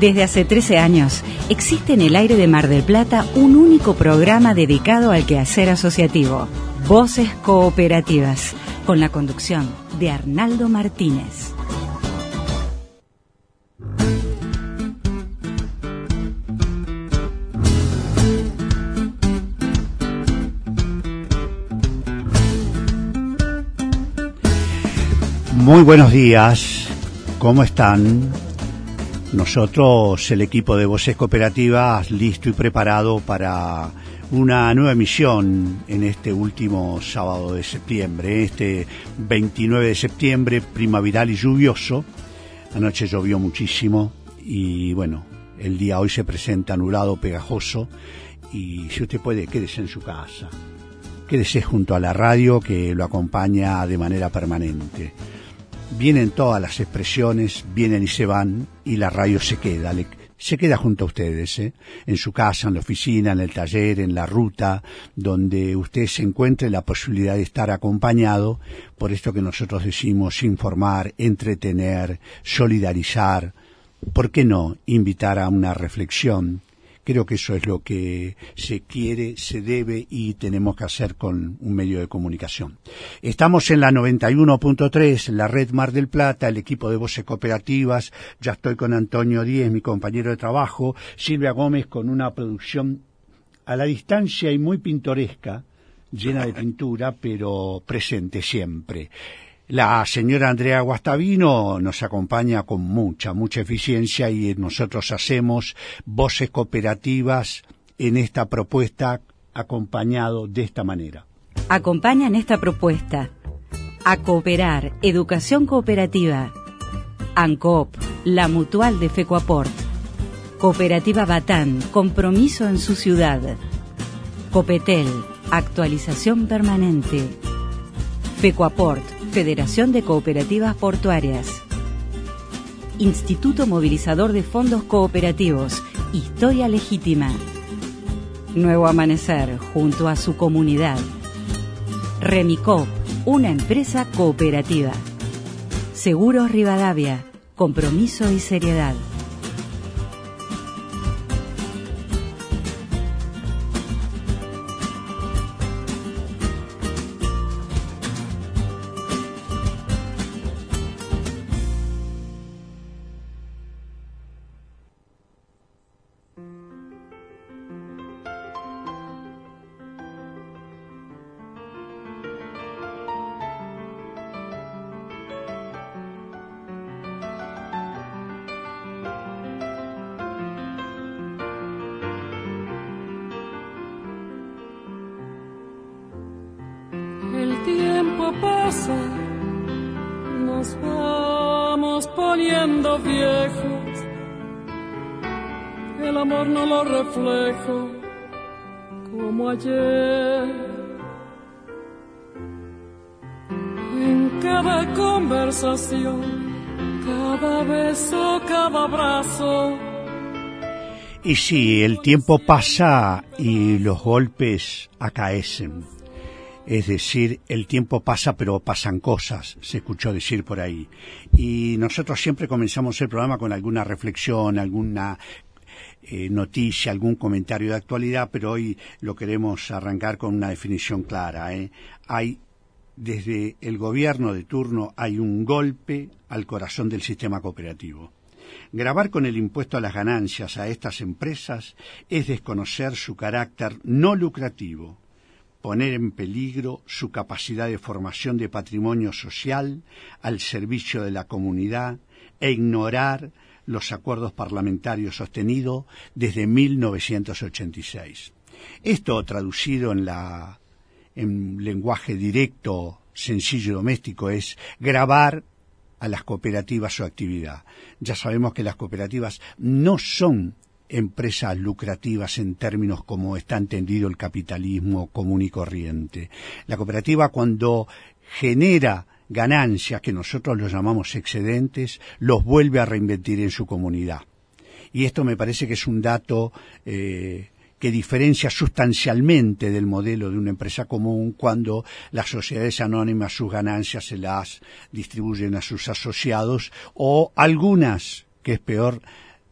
Desde hace 13 años, existe en el aire de Mar del Plata un único programa dedicado al quehacer asociativo, Voces Cooperativas, con la conducción de Arnaldo Martínez. Muy buenos días, ¿cómo están? Nosotros, el equipo de Voces Cooperativas, listo y preparado para una nueva emisión en este último sábado de septiembre, este 29 de septiembre, primaveral y lluvioso. Anoche llovió muchísimo y bueno, el día hoy se presenta anulado, pegajoso y si usted puede, quédese en su casa. Quédese junto a la radio que lo acompaña de manera permanente vienen todas las expresiones, vienen y se van, y la radio se queda, se queda junto a ustedes, ¿eh? en su casa, en la oficina, en el taller, en la ruta, donde usted se encuentre la posibilidad de estar acompañado por esto que nosotros decimos informar, entretener, solidarizar, ¿por qué no invitar a una reflexión? Creo que eso es lo que se quiere, se debe y tenemos que hacer con un medio de comunicación. Estamos en la 91.3, la red Mar del Plata, el equipo de voces cooperativas. Ya estoy con Antonio Díez, mi compañero de trabajo. Silvia Gómez con una producción a la distancia y muy pintoresca, llena de pintura, pero presente siempre. La señora Andrea Guastavino nos acompaña con mucha, mucha eficiencia y nosotros hacemos voces cooperativas en esta propuesta acompañado de esta manera. Acompañan esta propuesta a cooperar, educación cooperativa, ANCOP, la mutual de FECOAPORT, Cooperativa Batán, compromiso en su ciudad, Copetel, actualización permanente, FECOAPORT, Federación de Cooperativas Portuarias. Instituto Movilizador de Fondos Cooperativos. Historia Legítima. Nuevo Amanecer junto a su comunidad. Remicop, una empresa cooperativa. Seguros Rivadavia, compromiso y seriedad. Y sí, el tiempo pasa y los golpes acaecen. Es decir, el tiempo pasa pero pasan cosas, se escuchó decir por ahí. Y nosotros siempre comenzamos el programa con alguna reflexión, alguna eh, noticia, algún comentario de actualidad, pero hoy lo queremos arrancar con una definición clara. ¿eh? Hay desde el gobierno de turno hay un golpe al corazón del sistema cooperativo. Grabar con el impuesto a las ganancias a estas empresas es desconocer su carácter no lucrativo, poner en peligro su capacidad de formación de patrimonio social al servicio de la comunidad e ignorar los acuerdos parlamentarios sostenidos desde 1986. Esto traducido en la en lenguaje directo, sencillo y doméstico es grabar a las cooperativas su actividad. Ya sabemos que las cooperativas no son empresas lucrativas en términos como está entendido el capitalismo común y corriente. La cooperativa cuando genera ganancias que nosotros los llamamos excedentes, los vuelve a reinvertir en su comunidad. Y esto me parece que es un dato eh, que diferencia sustancialmente del modelo de una empresa común cuando las sociedades anónimas sus ganancias se las distribuyen a sus asociados o algunas, que es peor,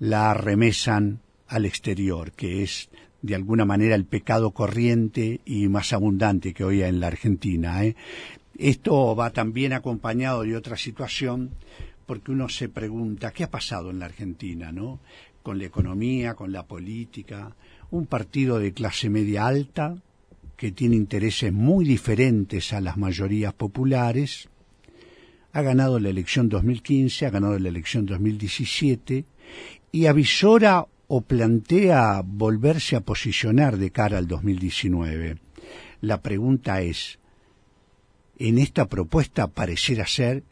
la remesan al exterior, que es de alguna manera el pecado corriente y más abundante que hoy hay en la Argentina. ¿eh? Esto va también acompañado de otra situación, porque uno se pregunta, ¿qué ha pasado en la Argentina, no? Con la economía, con la política, un partido de clase media alta, que tiene intereses muy diferentes a las mayorías populares, ha ganado la elección 2015, ha ganado la elección 2017 y avisora o plantea volverse a posicionar de cara al 2019. La pregunta es, en esta propuesta pareciera ser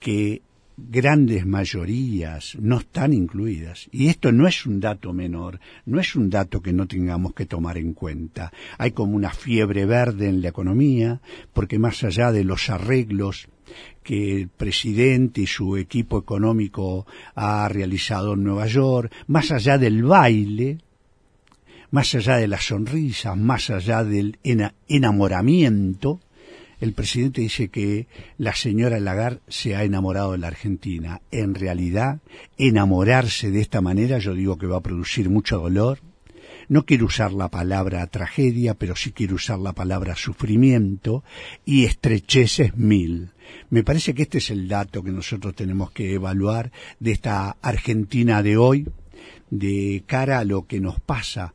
que grandes mayorías no están incluidas. Y esto no es un dato menor, no es un dato que no tengamos que tomar en cuenta. Hay como una fiebre verde en la economía, porque más allá de los arreglos que el presidente y su equipo económico ha realizado en Nueva York, más allá del baile, más allá de la sonrisa, más allá del enamoramiento, el presidente dice que la señora Lagarde se ha enamorado de la Argentina. En realidad, enamorarse de esta manera yo digo que va a producir mucho dolor. No quiero usar la palabra tragedia, pero sí quiero usar la palabra sufrimiento y estrecheces mil. Me parece que este es el dato que nosotros tenemos que evaluar de esta Argentina de hoy, de cara a lo que nos pasa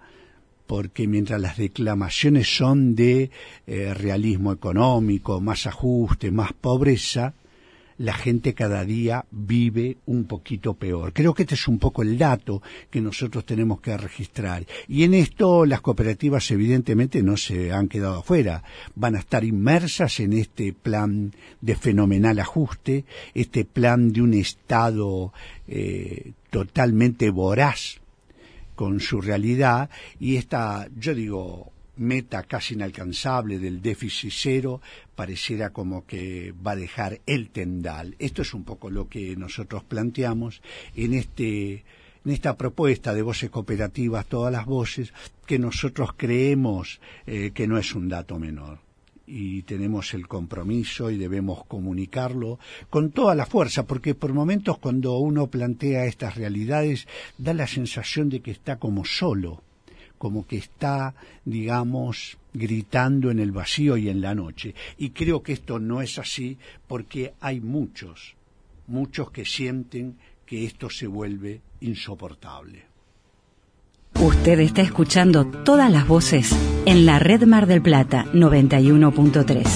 porque mientras las declamaciones son de eh, realismo económico, más ajuste, más pobreza, la gente cada día vive un poquito peor. Creo que este es un poco el dato que nosotros tenemos que registrar. Y en esto las cooperativas evidentemente no se han quedado afuera. Van a estar inmersas en este plan de fenomenal ajuste, este plan de un Estado eh, totalmente voraz con su realidad y esta, yo digo, meta casi inalcanzable del déficit cero pareciera como que va a dejar el tendal. Esto es un poco lo que nosotros planteamos en este en esta propuesta de voces cooperativas, todas las voces, que nosotros creemos eh, que no es un dato menor y tenemos el compromiso y debemos comunicarlo con toda la fuerza, porque por momentos cuando uno plantea estas realidades da la sensación de que está como solo, como que está, digamos, gritando en el vacío y en la noche. Y creo que esto no es así porque hay muchos, muchos que sienten que esto se vuelve insoportable. Usted está escuchando todas las voces en la red Mar del Plata 91.3.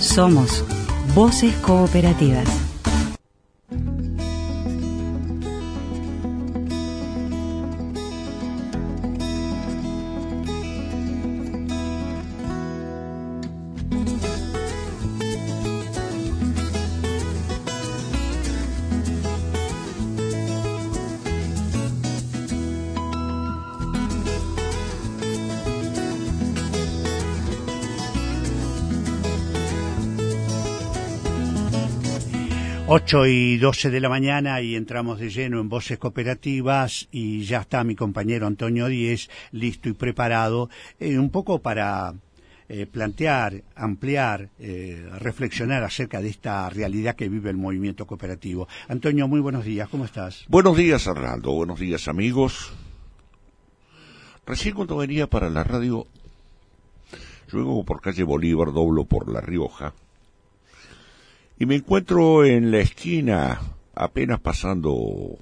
Somos Voces Cooperativas. 8 y 12 de la mañana y entramos de lleno en Voces Cooperativas y ya está mi compañero Antonio Díez listo y preparado eh, un poco para eh, plantear, ampliar, eh, reflexionar acerca de esta realidad que vive el movimiento cooperativo. Antonio, muy buenos días, ¿cómo estás? Buenos días, Arnaldo, buenos días, amigos. Recién cuando venía para la radio, luego por calle Bolívar, doblo por La Rioja, y me encuentro en la esquina, apenas pasando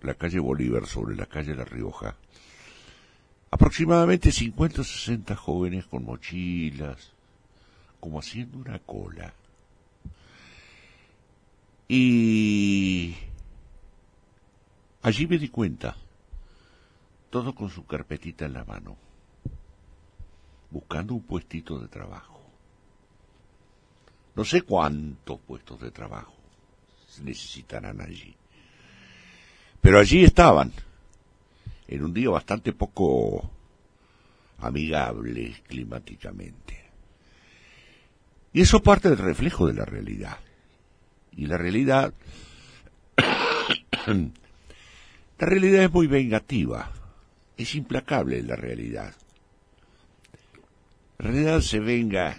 la calle Bolívar sobre la calle La Rioja, aproximadamente 50 o 60 jóvenes con mochilas, como haciendo una cola. Y allí me di cuenta, todo con su carpetita en la mano, buscando un puestito de trabajo. No sé cuántos puestos de trabajo se necesitarán allí. Pero allí estaban, en un día bastante poco amigable climáticamente. Y eso parte del reflejo de la realidad. Y la realidad, la realidad es muy vengativa, es implacable la realidad. La realidad se venga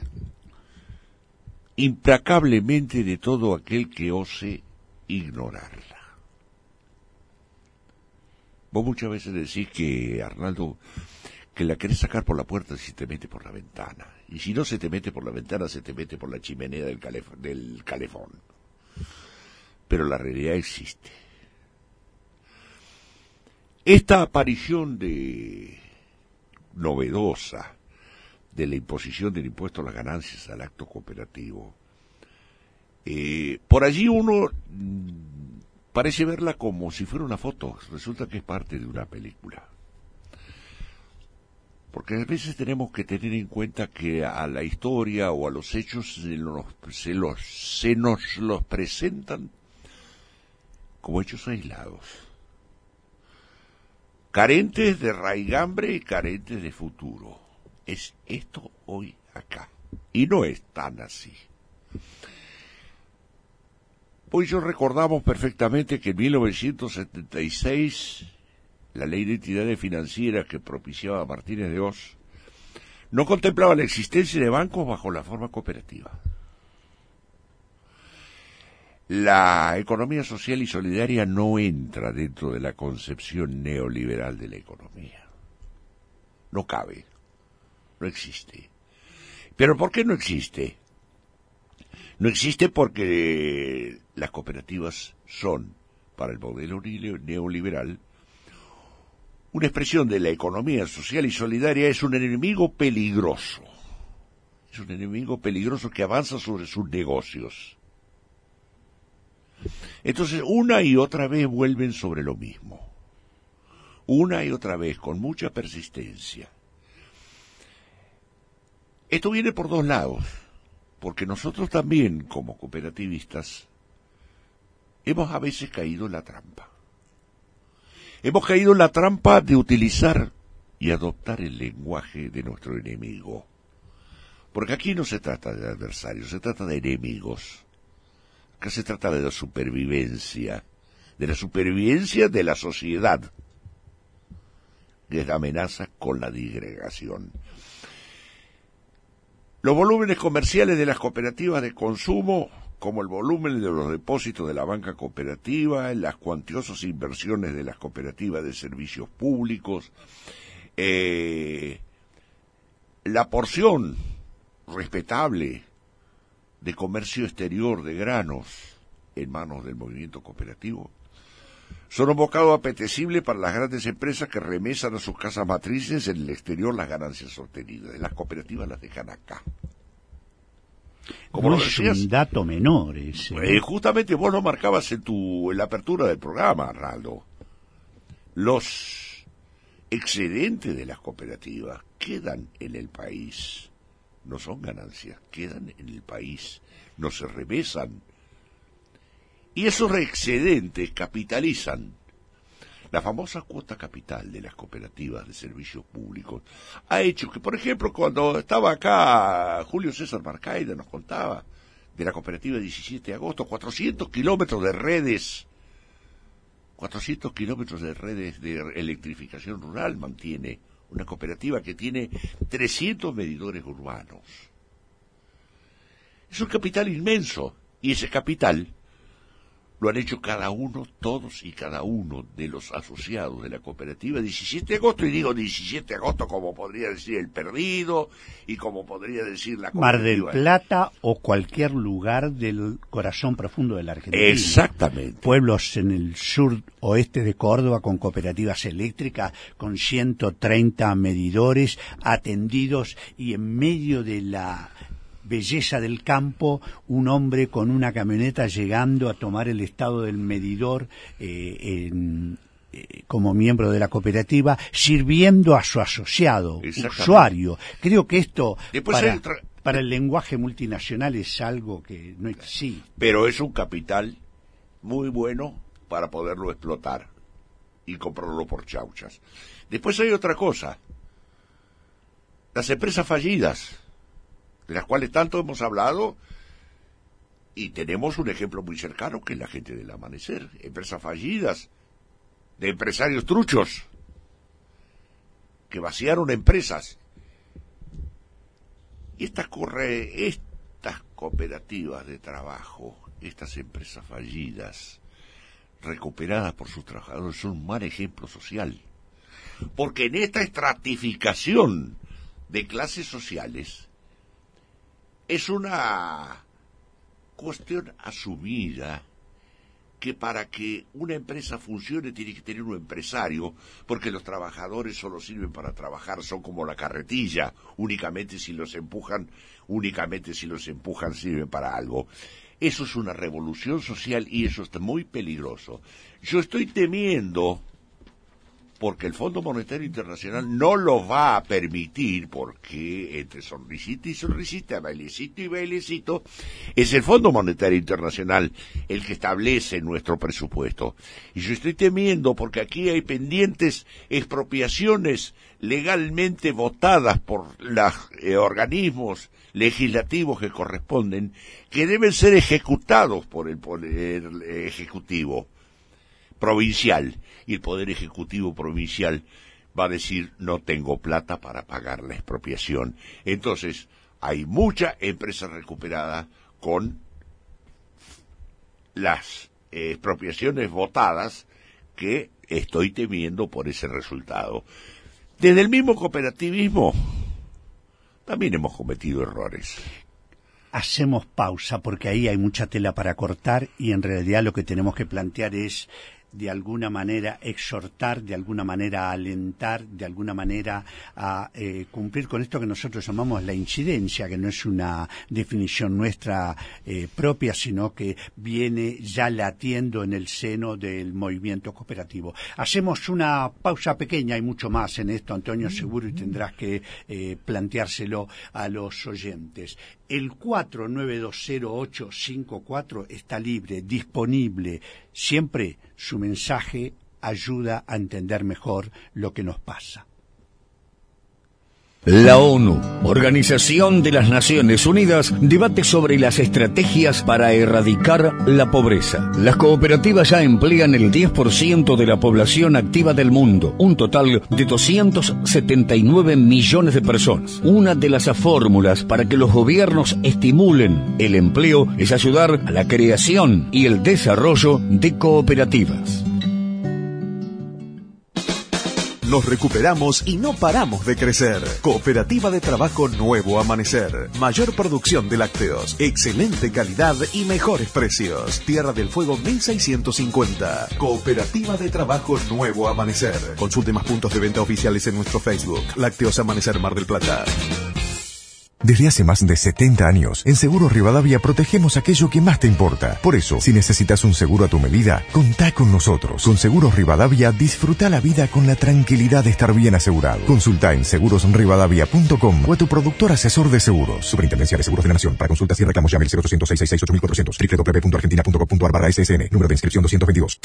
implacablemente de todo aquel que ose ignorarla. Vos muchas veces decís que, Arnaldo, que la querés sacar por la puerta si te mete por la ventana. Y si no se te mete por la ventana, se te mete por la chimenea del, del calefón. Pero la realidad existe. Esta aparición de novedosa de la imposición del impuesto a las ganancias al acto cooperativo, eh, por allí uno mm, parece verla como si fuera una foto, resulta que es parte de una película. Porque a veces tenemos que tener en cuenta que a la historia o a los hechos se, los, se, los, se nos los presentan como hechos aislados, carentes de raigambre y carentes de futuro. Es esto hoy acá. Y no es tan así. Pues yo recordamos perfectamente que en 1976 la ley de entidades financieras que propiciaba Martínez de Oz no contemplaba la existencia de bancos bajo la forma cooperativa. La economía social y solidaria no entra dentro de la concepción neoliberal de la economía. No cabe. No existe. ¿Pero por qué no existe? No existe porque las cooperativas son, para el modelo neoliberal, una expresión de la economía social y solidaria es un enemigo peligroso. Es un enemigo peligroso que avanza sobre sus negocios entonces, una y otra vez vuelven sobre lo mismo. Una y otra vez, con mucha persistencia. Esto viene por dos lados, porque nosotros también, como cooperativistas, hemos a veces caído en la trampa. Hemos caído en la trampa de utilizar y adoptar el lenguaje de nuestro enemigo. Porque aquí no se trata de adversarios, se trata de enemigos. Acá se trata de la supervivencia, de la supervivencia de la sociedad, que es amenaza con la disgregación. Los volúmenes comerciales de las cooperativas de consumo, como el volumen de los depósitos de la banca cooperativa, las cuantiosas inversiones de las cooperativas de servicios públicos, eh, la porción respetable de comercio exterior de granos en manos del movimiento cooperativo son un bocado apetecible para las grandes empresas que remesan a sus casas matrices en el exterior las ganancias obtenidas. Las cooperativas las dejan acá. Como no es un dato menor ese. Eh, justamente vos lo marcabas en, tu, en la apertura del programa, Arnaldo. Los excedentes de las cooperativas quedan en el país no son ganancias, quedan en el país, no se remesan. Y esos excedentes capitalizan. La famosa cuota capital de las cooperativas de servicios públicos ha hecho que, por ejemplo, cuando estaba acá Julio César Marcaida nos contaba de la cooperativa 17 de agosto, 400 kilómetros de redes, 400 kilómetros de redes de electrificación rural mantiene una cooperativa que tiene 300 medidores urbanos. Es un capital inmenso y ese capital lo han hecho cada uno, todos y cada uno de los asociados de la cooperativa 17 de agosto, y digo 17 de agosto como podría decir el perdido y como podría decir la Mar del Plata o cualquier lugar del corazón profundo de la Argentina. Exactamente. Pueblos en el sur oeste de Córdoba con cooperativas eléctricas, con 130 medidores atendidos y en medio de la belleza del campo, un hombre con una camioneta llegando a tomar el estado del medidor eh, eh, como miembro de la cooperativa, sirviendo a su asociado, usuario. Creo que esto para, para, el lenguaje multinacional es algo que no existe. Pero es un capital muy bueno para poderlo explotar y comprarlo por chauchas. Después hay otra cosa. Las empresas fallidas de las cuales tanto hemos hablado, y tenemos un ejemplo muy cercano que es la gente del amanecer, empresas fallidas, de empresarios truchos, que vaciaron empresas. Y estas, estas cooperativas de trabajo, estas empresas fallidas, recuperadas por sus trabajadores son un mal ejemplo social. Porque en esta estratificación de clases sociales es una cuestión asumida que para que una empresa funcione tiene que tener un empresario, porque los trabajadores solo sirven para trabajar, son como la carretilla, únicamente si los empujan, únicamente si los empujan sirven para algo. Eso es una revolución social y eso está muy peligroso. Yo estoy temiendo porque el Fondo Monetario Internacional no lo va a permitir, porque entre sonrisita y sonrisita, bailecito y bailecito, es el Fondo Monetario Internacional el que establece nuestro presupuesto. Y yo estoy temiendo porque aquí hay pendientes expropiaciones legalmente votadas por los eh, organismos legislativos que corresponden, que deben ser ejecutados por el Poder Ejecutivo provincial y el Poder Ejecutivo provincial va a decir no tengo plata para pagar la expropiación. Entonces, hay mucha empresa recuperada con las expropiaciones votadas que estoy temiendo por ese resultado. Desde el mismo cooperativismo también hemos cometido errores. Hacemos pausa porque ahí hay mucha tela para cortar y en realidad lo que tenemos que plantear es de alguna manera exhortar, de alguna manera alentar, de alguna manera a eh, cumplir con esto que nosotros llamamos la incidencia, que no es una definición nuestra eh, propia, sino que viene ya latiendo en el seno del movimiento cooperativo. Hacemos una pausa pequeña, hay mucho más en esto, Antonio, seguro, y tendrás que eh, planteárselo a los oyentes. El 4920-854 está libre, disponible, siempre su mensaje ayuda a entender mejor lo que nos pasa. La ONU, Organización de las Naciones Unidas, debate sobre las estrategias para erradicar la pobreza. Las cooperativas ya emplean el 10% de la población activa del mundo, un total de 279 millones de personas. Una de las fórmulas para que los gobiernos estimulen el empleo es ayudar a la creación y el desarrollo de cooperativas. Nos recuperamos y no paramos de crecer. Cooperativa de Trabajo Nuevo Amanecer. Mayor producción de lácteos, excelente calidad y mejores precios. Tierra del Fuego 1650. Cooperativa de Trabajo Nuevo Amanecer. Consulte más puntos de venta oficiales en nuestro Facebook. Lácteos Amanecer Mar del Plata. Desde hace más de 70 años, en Seguro Rivadavia protegemos aquello que más te importa. Por eso, si necesitas un seguro a tu medida, contá con nosotros. Con Seguros Rivadavia, disfruta la vida con la tranquilidad de estar bien asegurado. Consulta en segurosrivadavia.com o a tu productor asesor de seguros. Superintendencia de Seguros de la Nación. Para consultas y reclamos llame al 0800 666 www.argentina.gov.ar barra SSN. Número de inscripción 222.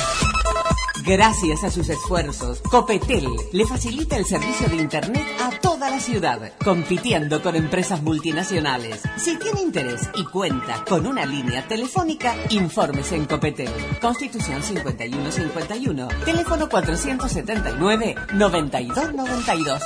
Gracias a sus esfuerzos, Copetel le facilita el servicio de Internet a toda la ciudad, compitiendo con empresas multinacionales. Si tiene interés y cuenta con una línea telefónica, infórmese en Copetel. Constitución 5151, teléfono 479-9292.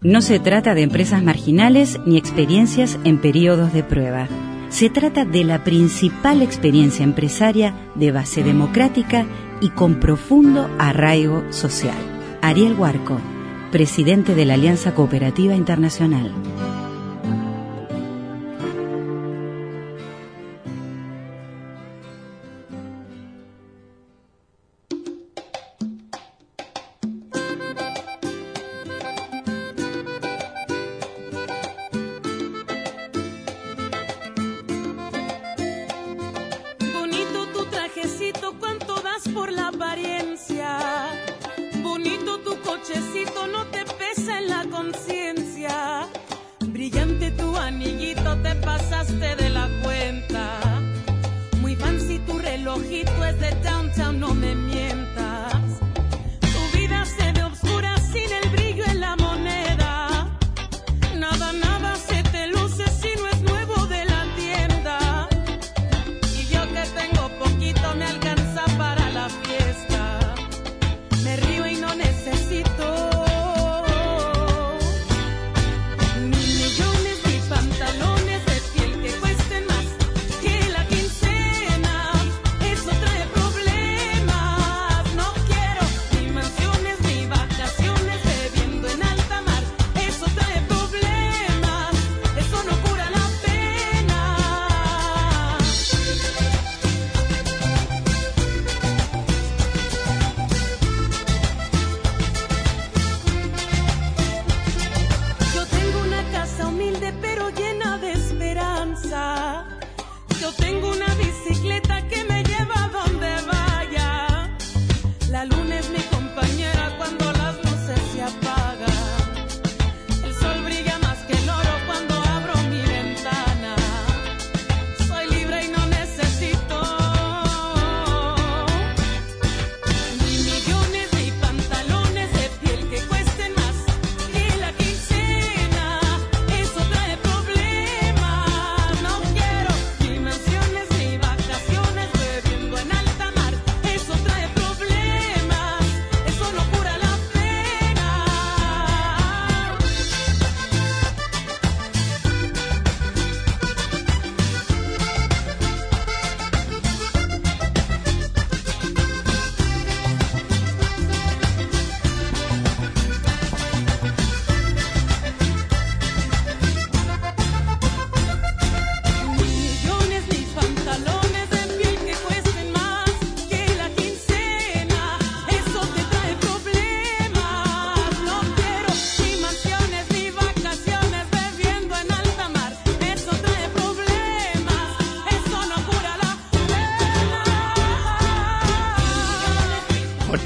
No se trata de empresas marginales ni experiencias en periodos de prueba. Se trata de la principal experiencia empresaria de base democrática y con profundo arraigo social. Ariel Huarco, presidente de la Alianza Cooperativa Internacional.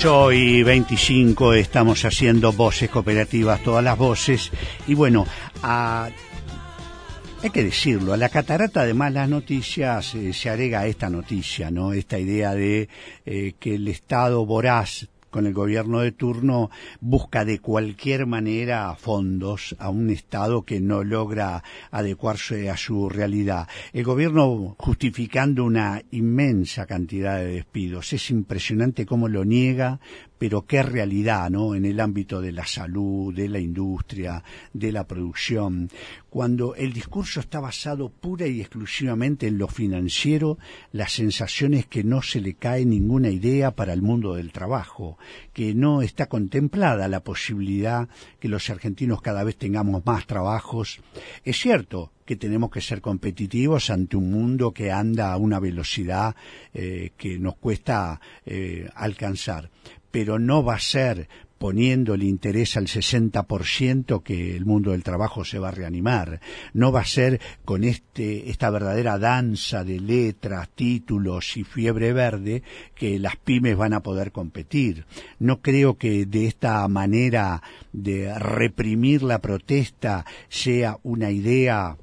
8 y 25 estamos haciendo voces cooperativas, todas las voces. Y bueno, hay que decirlo, a la catarata de malas noticias eh, se agrega esta noticia, ¿no? Esta idea de eh, que el Estado voraz con el gobierno de turno busca de cualquier manera fondos a un Estado que no logra adecuarse a su realidad. El gobierno justificando una inmensa cantidad de despidos. Es impresionante cómo lo niega, pero qué realidad, ¿no? En el ámbito de la salud, de la industria, de la producción. Cuando el discurso está basado pura y exclusivamente en lo financiero, la sensación es que no se le cae ninguna idea para el mundo del trabajo, que no está contemplada la posibilidad que los argentinos cada vez tengamos más trabajos. Es cierto, que tenemos que ser competitivos ante un mundo que anda a una velocidad eh, que nos cuesta eh, alcanzar pero no va a ser poniendo el interés al 60% que el mundo del trabajo se va a reanimar. No va a ser con este, esta verdadera danza de letras, títulos y fiebre verde que las pymes van a poder competir. No creo que de esta manera de reprimir la protesta sea una idea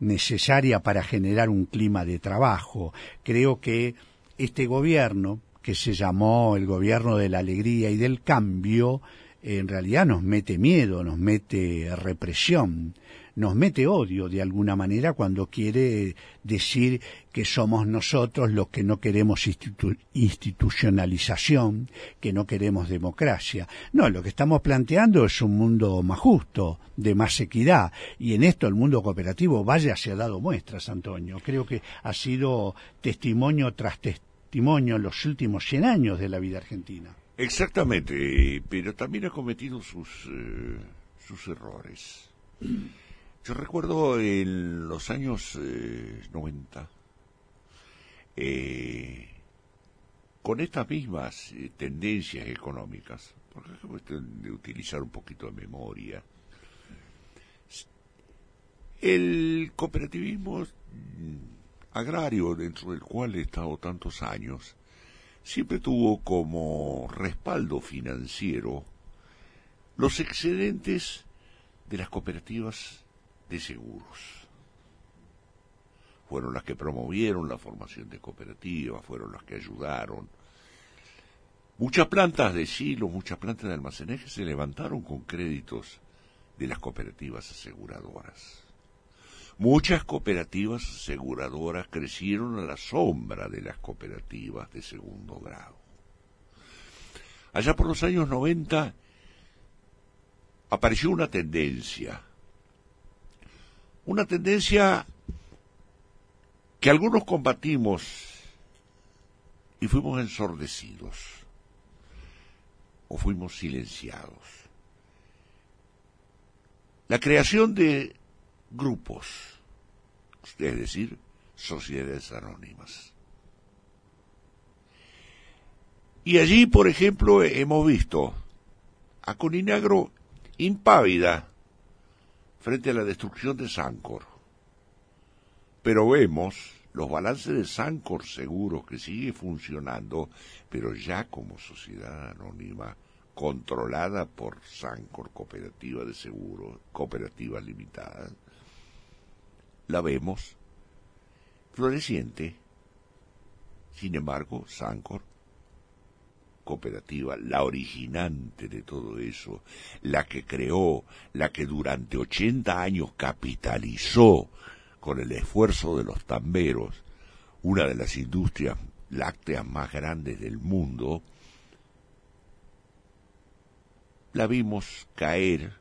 necesaria para generar un clima de trabajo. Creo que este gobierno, que se llamó el gobierno de la alegría y del cambio, en realidad nos mete miedo, nos mete represión, nos mete odio de alguna manera cuando quiere decir que somos nosotros los que no queremos institucionalización, que no queremos democracia. No, lo que estamos planteando es un mundo más justo, de más equidad, y en esto el mundo cooperativo vaya se ha dado muestras, Antonio. Creo que ha sido testimonio tras testimonio testimonio los últimos 100 años de la vida argentina. Exactamente, pero también ha cometido sus, eh, sus errores. Yo recuerdo en los años 90, eh, eh, con estas mismas tendencias económicas, porque es de utilizar un poquito de memoria, el cooperativismo agrario dentro del cual he estado tantos años, siempre tuvo como respaldo financiero los excedentes de las cooperativas de seguros. Fueron las que promovieron la formación de cooperativas, fueron las que ayudaron. Muchas plantas de silo, muchas plantas de almacenaje se levantaron con créditos de las cooperativas aseguradoras. Muchas cooperativas aseguradoras crecieron a la sombra de las cooperativas de segundo grado. Allá por los años 90 apareció una tendencia, una tendencia que algunos combatimos y fuimos ensordecidos o fuimos silenciados. La creación de grupos, es decir, sociedades anónimas. Y allí, por ejemplo, hemos visto a Coninagro impávida frente a la destrucción de Sancor. Pero vemos los balances de Sancor seguros que sigue funcionando, pero ya como sociedad anónima controlada por Sancor Cooperativa de Seguros, Cooperativa Limitada, la vemos floreciente. Sin embargo, Sancor, cooperativa, la originante de todo eso, la que creó, la que durante 80 años capitalizó con el esfuerzo de los tamberos, una de las industrias lácteas más grandes del mundo, la vimos caer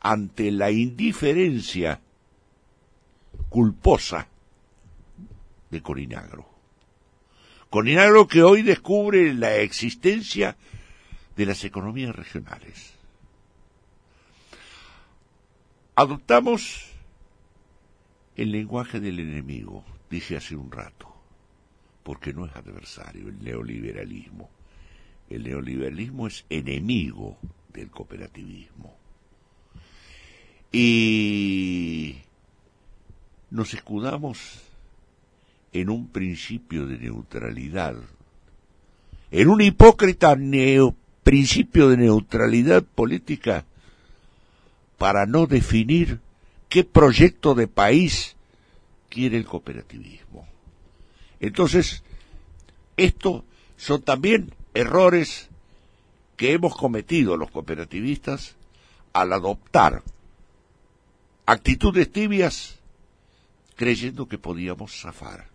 ante la indiferencia culposa de Corinagro. Corinagro que hoy descubre la existencia de las economías regionales. Adoptamos el lenguaje del enemigo, dije hace un rato, porque no es adversario el neoliberalismo. El neoliberalismo es enemigo del cooperativismo. Y nos escudamos en un principio de neutralidad en un hipócrita principio de neutralidad política para no definir qué proyecto de país quiere el cooperativismo. Entonces, estos son también errores que hemos cometido los cooperativistas al adoptar actitudes tibias creyendo que podíamos zafar.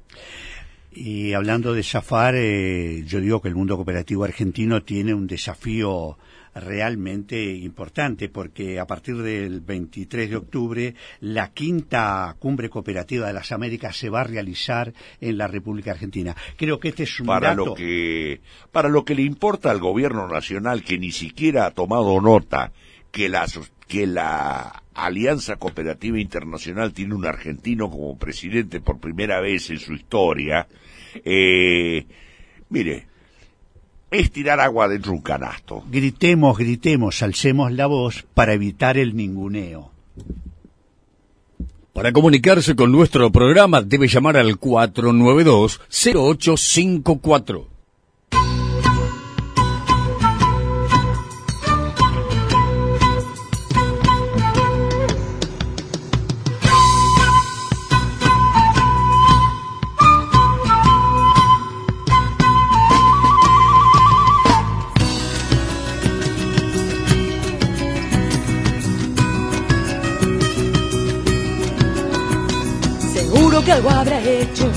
Y hablando de zafar, eh, yo digo que el mundo cooperativo argentino tiene un desafío realmente importante porque a partir del 23 de octubre la quinta cumbre cooperativa de las Américas se va a realizar en la República Argentina. Creo que este es un para lo que para lo que le importa al gobierno nacional que ni siquiera ha tomado nota que la que la Alianza Cooperativa Internacional tiene un argentino como presidente por primera vez en su historia. Eh, mire, es tirar agua dentro de un canasto. Gritemos, gritemos, alcemos la voz para evitar el ninguneo. Para comunicarse con nuestro programa debe llamar al 492 que algo habrá hecho,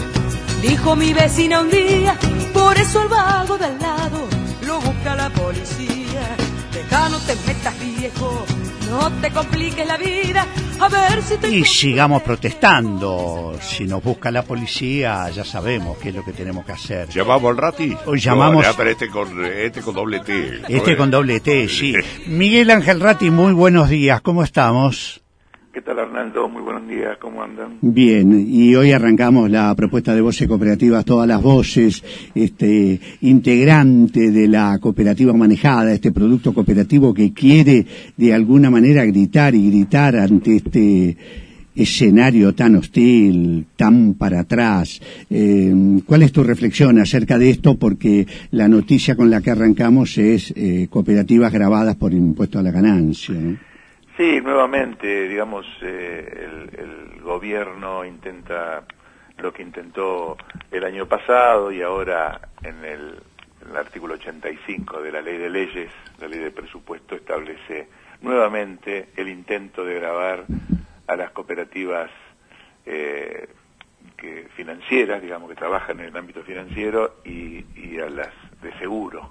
dijo mi vecina un día, por eso el vago de al lado lo busca la policía. Deja, no te metas viejo, no te compliques la vida, a ver si te... Y sigamos protestando, si nos busca la policía ya sabemos qué es lo que tenemos que hacer. ¿Llamamos al Rati? Hoy llamamos... este con, este con doble T. Este con doble T, sí. Miguel Ángel Rati, muy buenos días, ¿cómo estamos? ¿Qué tal, Arnaldo? Muy buenos días, ¿cómo andan? Bien, y hoy arrancamos la propuesta de voces cooperativas, todas las voces, este, integrante de la cooperativa manejada, este producto cooperativo que quiere de alguna manera gritar y gritar ante este escenario tan hostil, tan para atrás. Eh, ¿Cuál es tu reflexión acerca de esto? Porque la noticia con la que arrancamos es eh, cooperativas grabadas por impuesto a la ganancia. Sí, nuevamente, digamos, eh, el, gobierno intenta lo que intentó el año pasado y ahora en el, artículo 85 de la ley de leyes, la ley de presupuesto, establece nuevamente el intento de grabar a las cooperativas eh, que financieras, digamos, que trabajan en el ámbito financiero y, y a las de seguro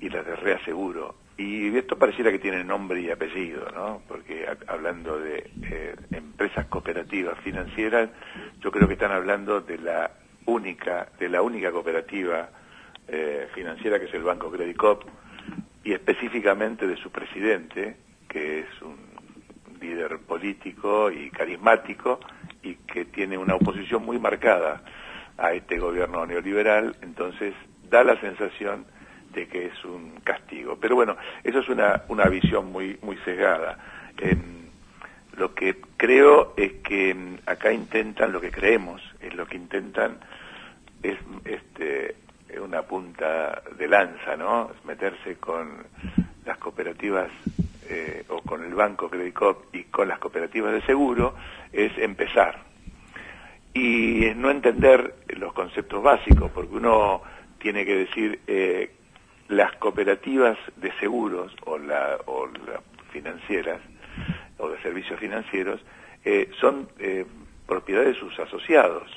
y las de reaseguro. Y esto pareciera que tiene nombre y apellido, ¿no? Porque hablando de eh, empresas cooperativas financieras, yo creo que están hablando de la única, de la única cooperativa eh, financiera que es el Banco Credit Cop y específicamente de su presidente, que es un líder político y carismático y que tiene una oposición muy marcada a este gobierno neoliberal, entonces da la sensación que es un castigo. Pero bueno, eso es una, una visión muy, muy sesgada. lo que creo es que acá intentan, lo que creemos, es lo que intentan es este, una punta de lanza, ¿no? meterse con las cooperativas eh, o con el banco Credit Cop y con las cooperativas de seguro, es empezar. Y es no entender los conceptos básicos, porque uno tiene que decir eh, las cooperativas de seguros o, la, o las financieras o de servicios financieros eh, son eh, propiedad de sus asociados.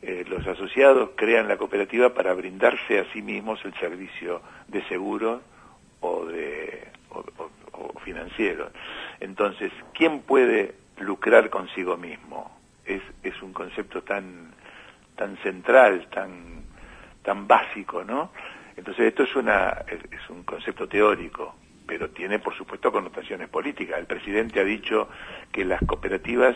Eh, los asociados crean la cooperativa para brindarse a sí mismos el servicio de seguro o de o, financiero. Entonces, ¿quién puede lucrar consigo mismo? Es, es un concepto tan tan central, tan tan básico, ¿no? Entonces esto es, una, es un concepto teórico, pero tiene por supuesto connotaciones políticas. El presidente ha dicho que las cooperativas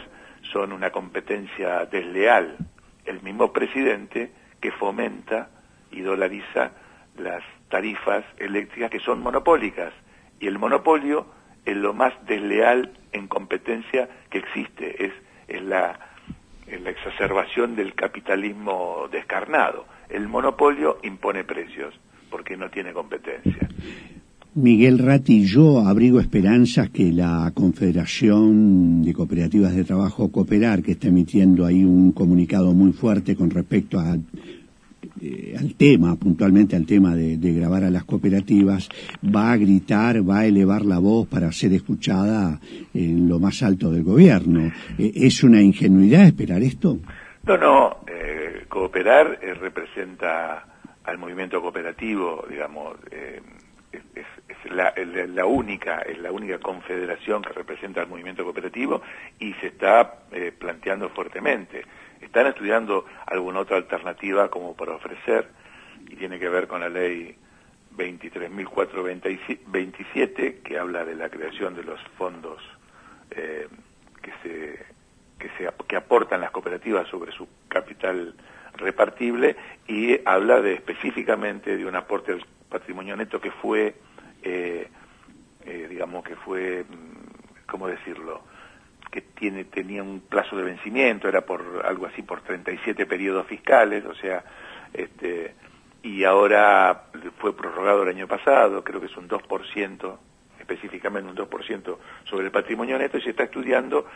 son una competencia desleal. El mismo presidente que fomenta y dolariza las tarifas eléctricas que son monopólicas. Y el monopolio es lo más desleal en competencia que existe. Es, es la, es la exacerbación del capitalismo descarnado. El monopolio impone precios no tiene competencia. Miguel Ratti, yo abrigo esperanzas que la Confederación de Cooperativas de Trabajo Cooperar, que está emitiendo ahí un comunicado muy fuerte con respecto a, eh, al tema, puntualmente al tema de, grabar a las cooperativas, va a gritar, va a elevar la voz para ser escuchada en lo más alto del gobierno. Eh, ¿Es una ingenuidad esperar esto? No, no, eh, cooperar representa al movimiento cooperativo, digamos, es, la, única, es la única confederación que representa al movimiento cooperativo y se está eh, planteando fuertemente. Están estudiando alguna otra alternativa como para ofrecer y tiene que ver con la ley 23.427 que habla de la creación de los fondos eh, que se que se que aportan las cooperativas sobre su capital repartible y habla de específicamente de un aporte al patrimonio neto que fue eh, eh, digamos que fue, mm, ¿cómo decirlo? que tiene, tenía un plazo de vencimiento, era por algo así por 37 periodos fiscales, o sea, este, y ahora fue prorrogado el año pasado, creo que es un 2%, específicamente un 2% sobre el patrimonio neto, y se está estudiando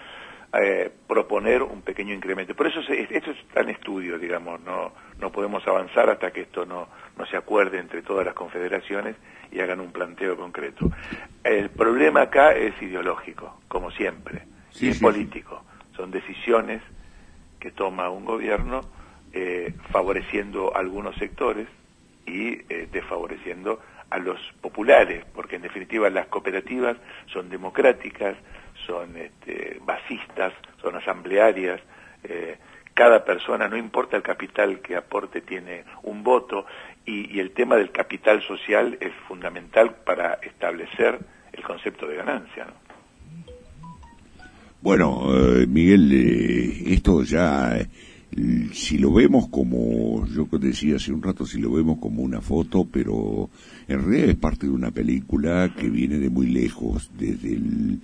eh, proponer un pequeño incremento. Por eso esto está en estudio, digamos, no, no podemos avanzar hasta que esto no, no se acuerde entre todas las confederaciones y hagan un planteo concreto. El problema acá es ideológico, como siempre, y es político. Son decisiones que toma un gobierno eh, favoreciendo algunos sectores y eh, desfavoreciendo a los populares, porque en definitiva las cooperativas son democráticas, son este, basistas, son asamblearias, eh, cada persona, no importa el capital que aporte, tiene un voto y, el tema del capital social es fundamental para establecer el concepto de ganancia. Bueno, eh, Miguel, eh, esto ya, si lo vemos como, yo decía hace un rato, si lo vemos como una foto, pero en realidad es parte de una película que viene de muy lejos, desde el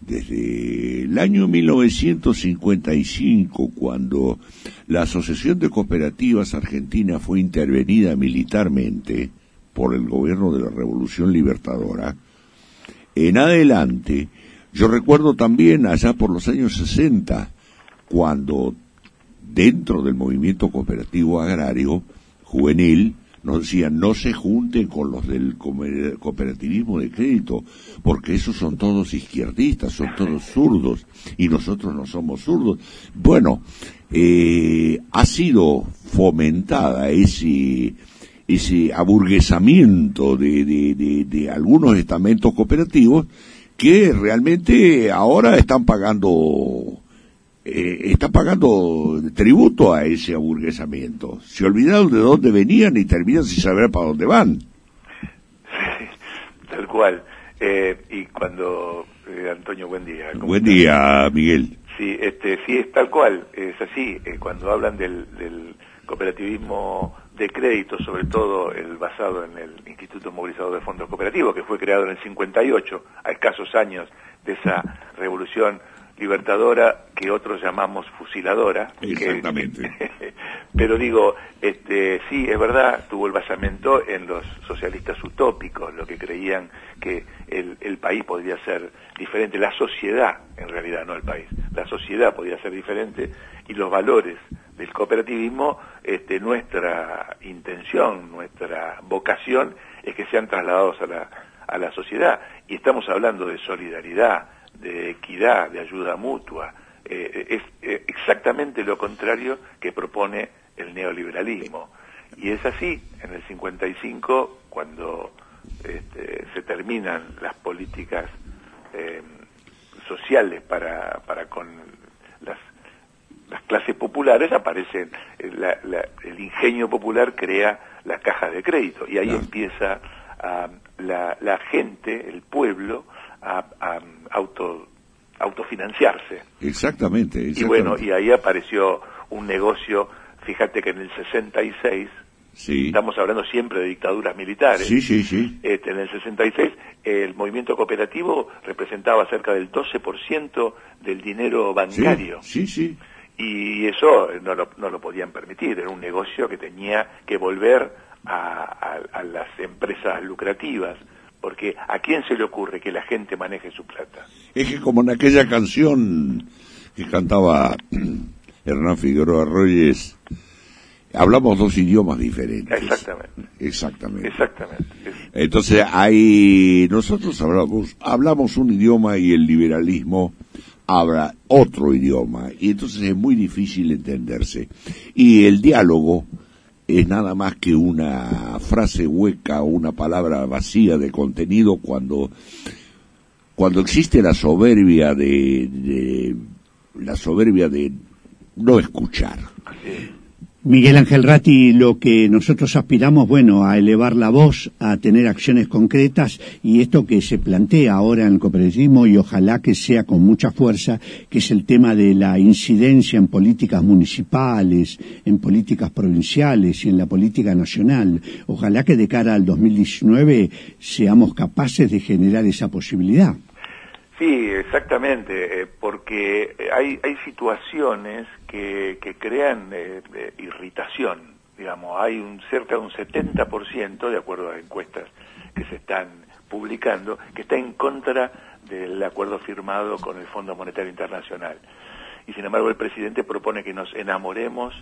desde el año 1955, cuando la Asociación de Cooperativas Argentina fue intervenida militarmente por el gobierno de la Revolución Libertadora, en adelante, yo recuerdo también allá por los años 60, cuando dentro del movimiento cooperativo agrario juvenil, nos decían no se junten con los del cooperativismo de crédito, porque esos son todos izquierdistas, son todos zurdos, y nosotros no somos zurdos. Bueno, eh, ha sido fomentada ese, ese aburguesamiento de, de, de algunos estamentos cooperativos que realmente ahora están pagando eh, está pagando tributo a ese aburguesamiento. Se olvidaron de dónde venían y terminan sin saber para dónde van. tal cual. Eh, y cuando, eh, Antonio, buen día. Buen día, Miguel. Sí, este, sí, es tal cual, es así. cuando hablan del, del cooperativismo de crédito, sobre todo el basado en el Instituto Movilizador de Fondos Cooperativos, que fue creado en el 58, a escasos años de esa revolución libertadora que otros llamamos fusiladora. Exactamente. pero digo, este, sí, es verdad, tuvo el basamento en los socialistas utópicos, lo que creían que el, el país podría ser diferente, la sociedad, en realidad, no el país, la sociedad podía ser diferente y los valores del cooperativismo, este, nuestra intención, nuestra vocación es que sean trasladados a la, a la sociedad. Y estamos hablando de solidaridad, de equidad, de ayuda mutua. Eh, es eh, exactamente lo contrario que propone el neoliberalismo. Y es así, en el 55, cuando este, se terminan las políticas eh, sociales para, para con las, las clases populares, aparece el ingenio popular crea las cajas de crédito y ahí empieza la, la gente, el pueblo, a, auto, autofinanciarse. Exactamente, Y bueno, y ahí apareció un negocio, fíjate que en el 66, sí. estamos hablando siempre de dictaduras militares, sí, sí, sí. Este, en el 66 el movimiento cooperativo representaba cerca del 12% del dinero bancario. Sí, sí, Y eso no lo, no lo podían permitir, era un negocio que tenía que volver a, a las empresas lucrativas, porque ¿a quién se le ocurre que la gente maneje su plata? Es que como en aquella canción que cantaba Hernán Figueroa Reyes, hablamos dos idiomas diferentes. Exactamente. Exactamente. Exactamente. Entonces, hay, nosotros hablamos, hablamos un idioma y el liberalismo habla otro idioma. Y entonces es muy difícil entenderse. Y el diálogo es nada más que una frase hueca o una palabra vacía de contenido cuando, cuando existe la soberbia de, la soberbia de no escuchar. Miguel Ángel Ratti, lo que nosotros aspiramos, bueno, a elevar la voz, a tener acciones concretas y esto que se plantea ahora en el cooperativismo y ojalá que sea con mucha fuerza, que es el tema de la incidencia en políticas municipales, en políticas provinciales y en la política nacional. Ojalá que de cara al 2019 seamos capaces de generar esa posibilidad. Sí, exactamente, eh, porque hay, hay situaciones que, que crean eh, irritación, digamos, hay un cerca de un 70%, de acuerdo a encuestas que se están publicando, que está en contra del acuerdo firmado con el Fondo Monetario Internacional. Y sin embargo el presidente propone que nos enamoremos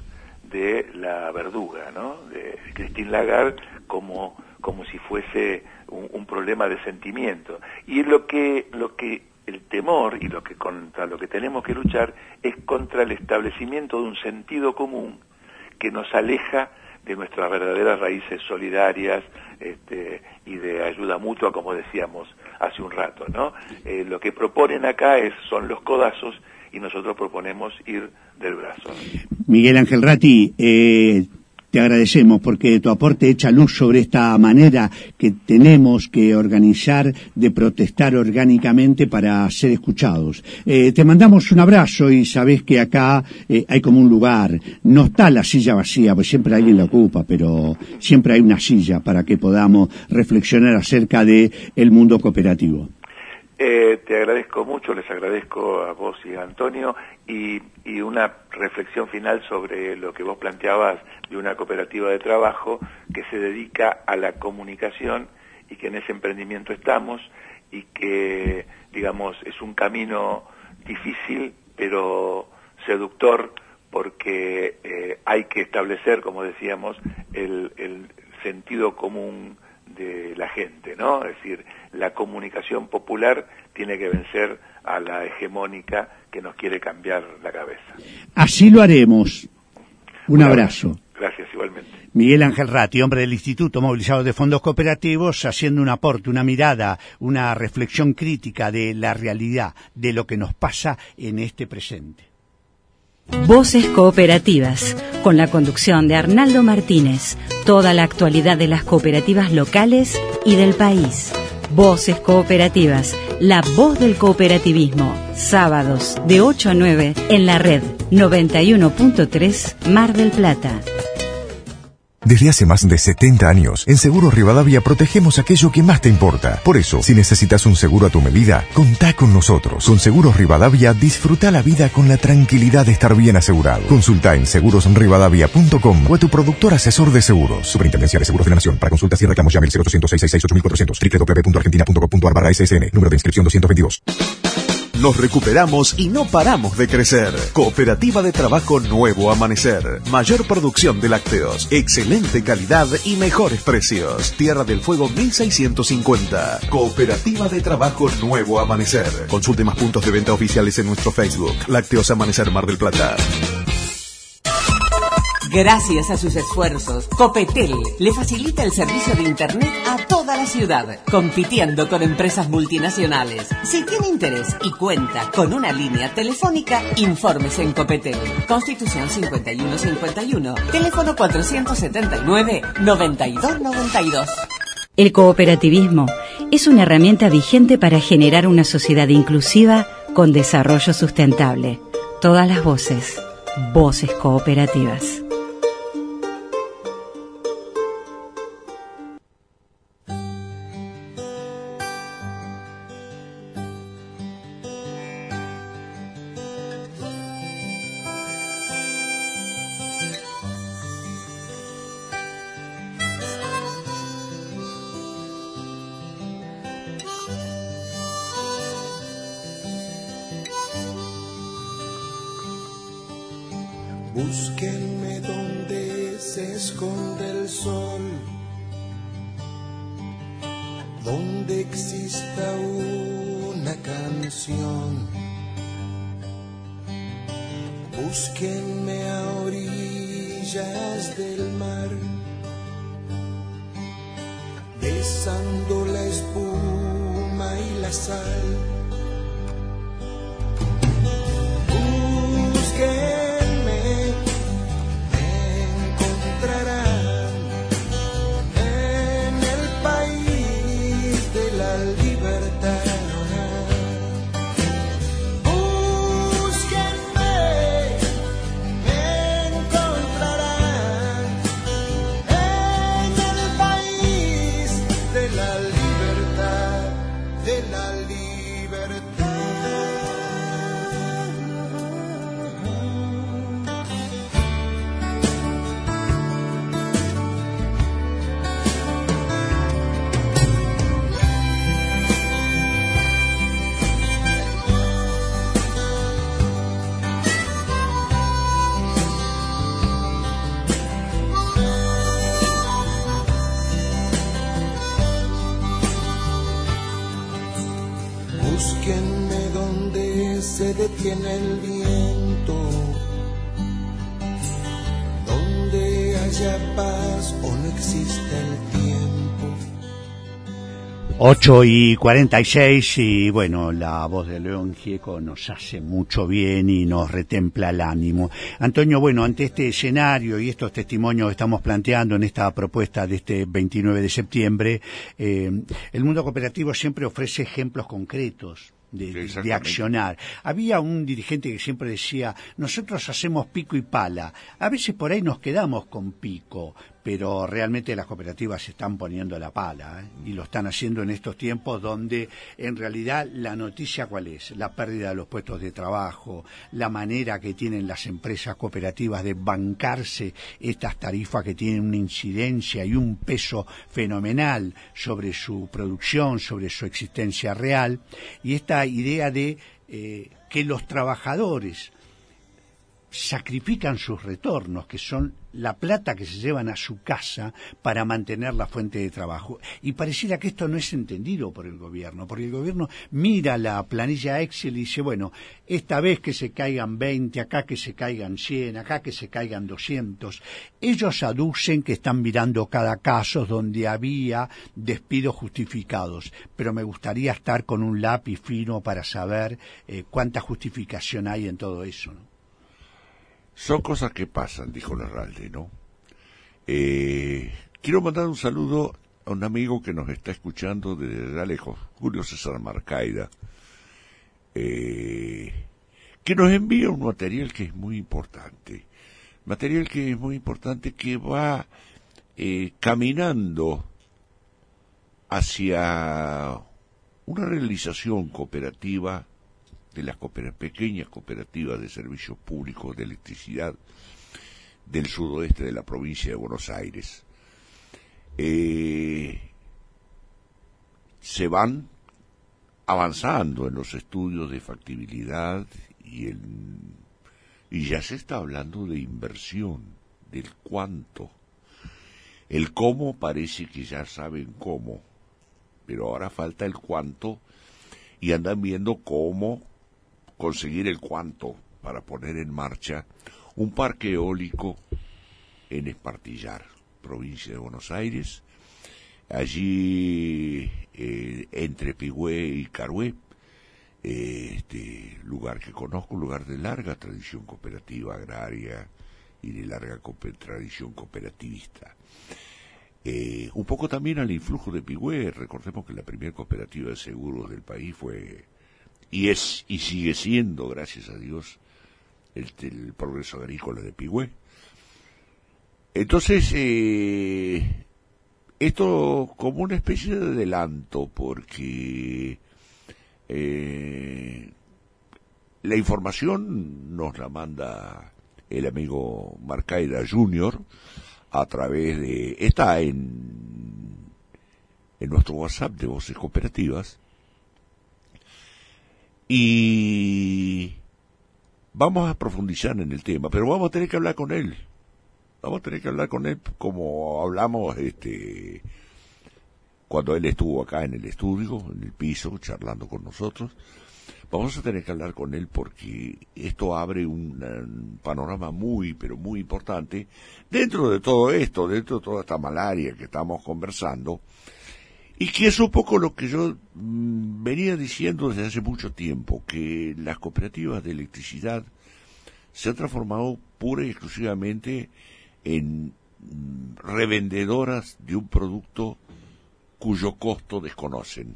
de la verduga, ¿no? De Christine Lagarde como como si fuese un, un, problema de sentimiento. Y lo que, lo que el temor y lo que contra lo que tenemos que luchar es contra el establecimiento de un sentido común que nos aleja de nuestras verdaderas raíces solidarias este, y de ayuda mutua, como decíamos hace un rato, ¿no? Eh, lo que proponen acá es, son los codazos y nosotros proponemos ir del brazo. Miguel Ángel Ratti, eh, te agradecemos porque tu aporte echa luz sobre esta manera que tenemos que organizar de protestar orgánicamente para ser escuchados. Eh, te mandamos un abrazo y sabes que acá eh, hay como un lugar. No está la silla vacía, pues siempre alguien la ocupa, pero siempre hay una silla para que podamos reflexionar acerca de el mundo cooperativo. Eh, te agradezco mucho, les agradezco a vos y a Antonio y, y, una reflexión final sobre lo que vos planteabas de una cooperativa de trabajo que se dedica a la comunicación y que en ese emprendimiento estamos y que, digamos, es un camino difícil pero seductor porque eh, hay que establecer, como decíamos, el, el sentido común de la gente, ¿no? Es decir, la comunicación popular tiene que vencer a la hegemónica que nos quiere cambiar la cabeza. Así lo haremos. Un, abrazo. Gracias, igualmente. Miguel Ángel Ratti, hombre del Instituto Movilizado de Fondos Cooperativos, haciendo un aporte, una mirada, una reflexión crítica de la realidad, de lo que nos pasa en este presente. Voces Cooperativas, con la conducción de Arnaldo Martínez, toda la actualidad de las cooperativas locales y del país. Voces Cooperativas, la voz del cooperativismo, sábados de 8 a 9 en la red 91.3 Mar del Plata. Desde hace más de 70 años, en Seguro Rivadavia protegemos aquello que más te importa. Por eso, si necesitas un seguro a tu medida, contá con nosotros. Con Seguros Rivadavia, disfruta la vida con la tranquilidad de estar bien asegurado. Consulta en segurosrivadavia.com o a tu productor asesor de seguros. Superintendencia de Seguros de la Nación. Para consultas y reclamos llame al 0800 666 www.argentina.gov.ar barra SSN. Número de inscripción 222. Nos recuperamos y no paramos de crecer. Cooperativa de Trabajo Nuevo Amanecer. Mayor producción de lácteos, excelente calidad y mejores precios. Tierra del Fuego 1650. Cooperativa de Trabajo Nuevo Amanecer. Consulte más puntos de venta oficiales en nuestro Facebook. Lácteos Amanecer Mar del Plata. Gracias a sus esfuerzos, Copetel le facilita el servicio de Internet a toda la ciudad, compitiendo con empresas multinacionales. Si tiene interés y cuenta con una línea telefónica, infórmese en Copetel. Constitución 5151, teléfono 479-9292. El cooperativismo es una herramienta vigente para generar una sociedad inclusiva con desarrollo sustentable. Todas las voces, voces cooperativas. Detiene el viento, donde haya paz o no existe el tiempo. 8 y 46 y bueno, la voz de León Gieco nos hace mucho bien y nos retempla el ánimo. Antonio, bueno, ante este escenario y estos testimonios que estamos planteando en esta propuesta de este 29 de septiembre, eh, el mundo cooperativo siempre ofrece ejemplos concretos de, accionar. Había un dirigente que siempre decía, nosotros hacemos pico y pala. A veces por ahí nos quedamos con pico, pero realmente las cooperativas se están poniendo la pala ¿eh? y lo están haciendo en estos tiempos donde en realidad la noticia cuál es, la pérdida de los puestos de trabajo, la manera que tienen las empresas cooperativas de bancarse estas tarifas que tienen una incidencia y un peso fenomenal sobre su producción, sobre su existencia real y esta idea de eh, que los trabajadores sacrifican sus retornos, que son la plata que se llevan a su casa para mantener la fuente de trabajo. Y pareciera que esto no es entendido por el gobierno, porque el gobierno mira la planilla Excel y dice, bueno, esta vez que se caigan 20, acá que se caigan 100, acá que se caigan 200. Ellos aducen que están mirando cada caso donde había despidos justificados, pero me gustaría estar con un lápiz fino para saber eh, cuánta justificación hay en todo eso. Son cosas que pasan, dijo Larralde, ¿no? Eh, quiero mandar un saludo a un amigo que nos está escuchando desde lejos, Julio César Marcaida, eh, que nos envía un material que es muy importante. Material que es muy importante que va eh, caminando hacia una realización cooperativa de las pequeñas cooperativas de servicios públicos de electricidad del sudoeste de la provincia de Buenos Aires. Eh, se van avanzando en los estudios de factibilidad y, y ya se está hablando de inversión, del cuánto. El cómo parece que ya saben cómo, pero ahora falta el cuánto y andan viendo cómo conseguir el cuánto para poner en marcha un parque eólico en Espartillar, provincia de Buenos Aires, allí eh, entre Pigüé y Carué, eh, este lugar que conozco, un lugar de larga tradición cooperativa agraria y de larga tradición cooperativista. Eh, un poco también al influjo de Pigüé, recordemos que la primera cooperativa de seguros del país fue y es y sigue siendo, gracias a Dios, el, progreso agrícola de Pigüé. Entonces, eh, esto como una especie de adelanto, porque eh, la información nos la manda el amigo Marcaida Jr. a través de... está en, en nuestro WhatsApp de Voces Cooperativas y vamos a profundizar en el tema, pero vamos a tener que hablar con él. Vamos a tener que hablar con él como hablamos este cuando él estuvo acá en el estudio, en el piso, charlando con nosotros. Vamos a tener que hablar con él porque esto abre un, panorama muy, pero muy importante dentro de todo esto, dentro de toda esta malaria que estamos conversando, y que es un poco lo que yo mm, venía diciendo desde hace mucho tiempo, que las cooperativas de electricidad se han transformado pura y exclusivamente en mm, revendedoras de un producto cuyo costo desconocen.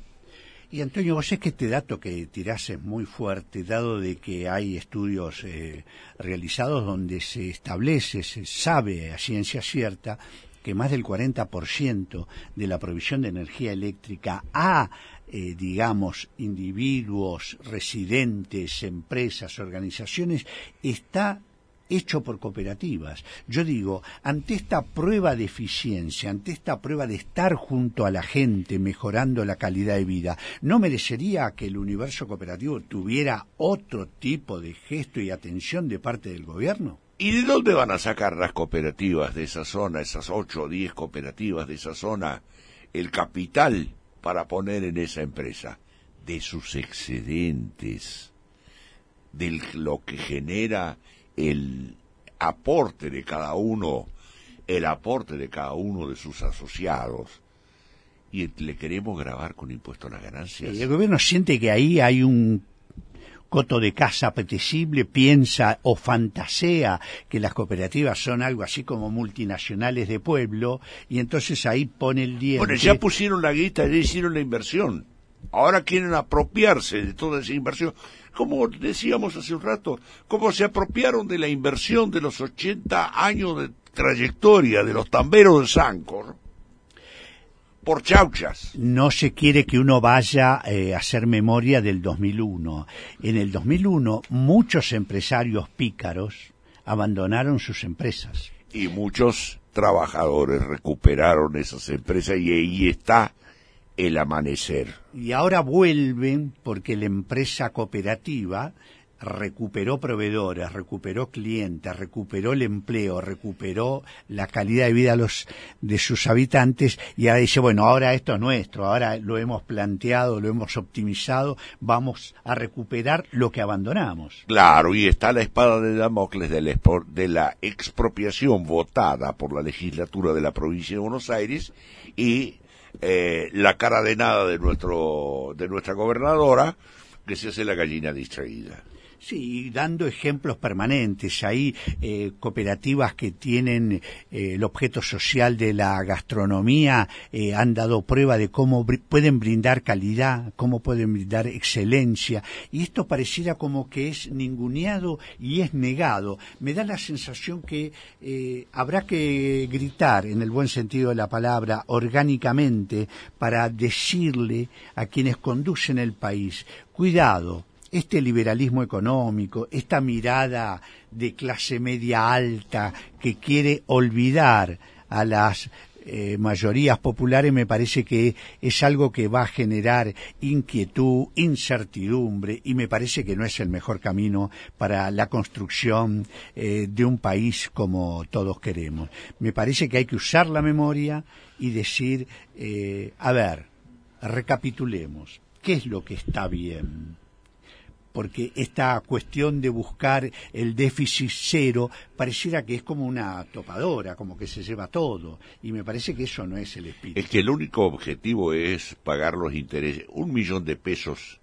Y Antonio, vos es que este dato que tirás es muy fuerte, dado de que hay estudios eh, realizados donde se establece, se sabe a ciencia cierta, que más del 40% de la provisión de energía eléctrica a, eh, digamos, individuos, residentes, empresas, organizaciones, está hecho por cooperativas. Yo digo, ante esta prueba de eficiencia, ante esta prueba de estar junto a la gente, mejorando la calidad de vida, ¿no merecería que el universo cooperativo tuviera otro tipo de gesto y atención de parte del gobierno? ¿Y de dónde van a sacar las cooperativas de esa zona, esas ocho o diez cooperativas de esa zona, el capital para poner en esa empresa? De sus excedentes, de lo que genera el aporte de cada uno, el aporte de cada uno de sus asociados, y le queremos grabar con impuesto a las ganancias. El gobierno siente que ahí hay un coto de casa apetecible, piensa o fantasea que las cooperativas son algo así como multinacionales de pueblo, y entonces ahí pone el diente. Bueno, ya pusieron la guita, ya hicieron la inversión. Ahora quieren apropiarse de toda esa inversión como decíamos hace un rato, cómo se apropiaron de la inversión de los 80 años de trayectoria de los tamberos de Sancor por chauchas. No se quiere que uno vaya eh, a hacer memoria del 2001. En el 2001 muchos empresarios pícaros abandonaron sus empresas. Y muchos trabajadores recuperaron esas empresas y ahí está el amanecer. Y ahora vuelven porque la empresa cooperativa recuperó proveedores, recuperó clientes, recuperó el empleo, recuperó la calidad de vida de, los, de sus habitantes y ahora dice, bueno, ahora esto es nuestro, ahora lo hemos planteado, lo hemos optimizado, vamos a recuperar lo que abandonamos. Claro, y está la espada de Damocles de de la expropiación votada por la legislatura de la provincia de Buenos Aires y eh, la cara de nada de nuestro de nuestra gobernadora que se hace la gallina distraída. Sí, dando ejemplos permanentes. Hay eh, cooperativas que tienen eh, el objeto social de la gastronomía, eh, han dado prueba de cómo pueden brindar calidad, cómo pueden brindar excelencia. Y esto pareciera como que es ninguneado y es negado. Me da la sensación que habrá que gritar, en el buen sentido de la palabra, orgánicamente, para decirle a quienes conducen el país, cuidado, este liberalismo económico, esta mirada de clase media alta que quiere olvidar a las eh, mayorías populares me parece que es algo que va a generar inquietud, incertidumbre y me parece que no es el mejor camino para la construcción eh, de un país como todos queremos. Me parece que hay que usar la memoria y decir, eh, a ver, recapitulemos, ¿qué es lo que está bien? Porque esta cuestión de buscar el déficit cero pareciera que es como una topadora, como que se lleva todo, y me parece que eso no es el espíritu. Es que el único objetivo es pagar los intereses. Un millón de pesos,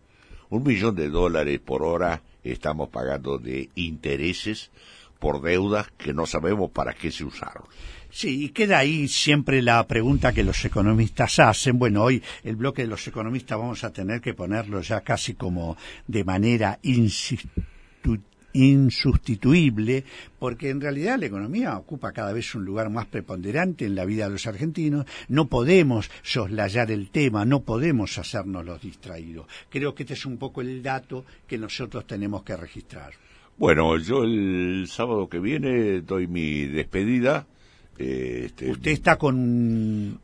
un millón de dólares por hora estamos pagando de intereses por deudas que no sabemos para qué se usaron. Sí, y queda ahí siempre la pregunta que los economistas hacen. Bueno, hoy el bloque de los economistas vamos a tener que ponerlo ya casi como de manera insustituible, porque en realidad la economía ocupa cada vez un lugar más preponderante en la vida de los argentinos. No podemos soslayar el tema, no podemos hacernos los distraídos. Creo que este es un poco el dato que nosotros tenemos que registrar. Bueno, yo el sábado que viene doy mi despedida este, Usted está con